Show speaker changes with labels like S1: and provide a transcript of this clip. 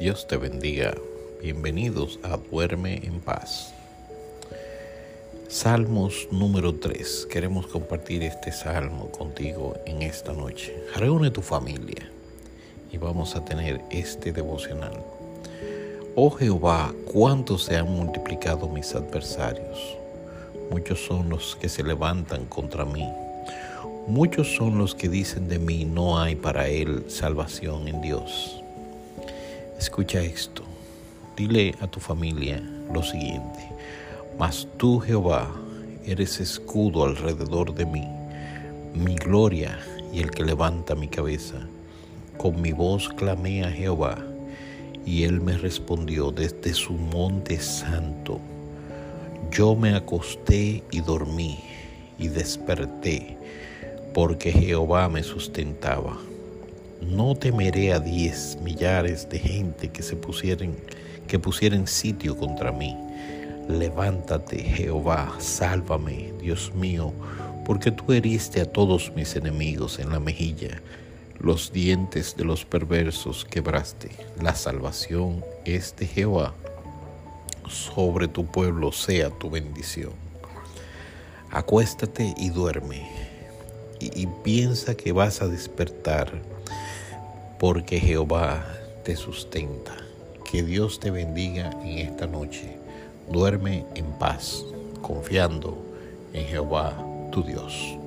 S1: Dios te bendiga. Bienvenidos a Duerme en paz. Salmos número 3. Queremos compartir este salmo contigo en esta noche. Reúne tu familia y vamos a tener este devocional. Oh Jehová, cuánto se han multiplicado mis adversarios. Muchos son los que se levantan contra mí. Muchos son los que dicen de mí, no hay para él salvación en Dios. Escucha esto. Dile a tu familia lo siguiente. Mas tú, Jehová, eres escudo alrededor de mí, mi gloria y el que levanta mi cabeza. Con mi voz clamé a Jehová, y él me respondió desde su monte santo. Yo me acosté y dormí, y desperté, porque Jehová me sustentaba. No temeré a diez millares de gente que se pusieran, que pusieran sitio contra mí. Levántate, Jehová, sálvame, Dios mío, porque tú heriste a todos mis enemigos en la mejilla. Los dientes de los perversos quebraste. La salvación es de Jehová. Sobre tu pueblo sea tu bendición. Acuéstate y duerme. Y, y piensa que vas a despertar porque Jehová te sustenta. Que Dios te bendiga en esta noche. Duerme en paz, confiando en Jehová tu Dios.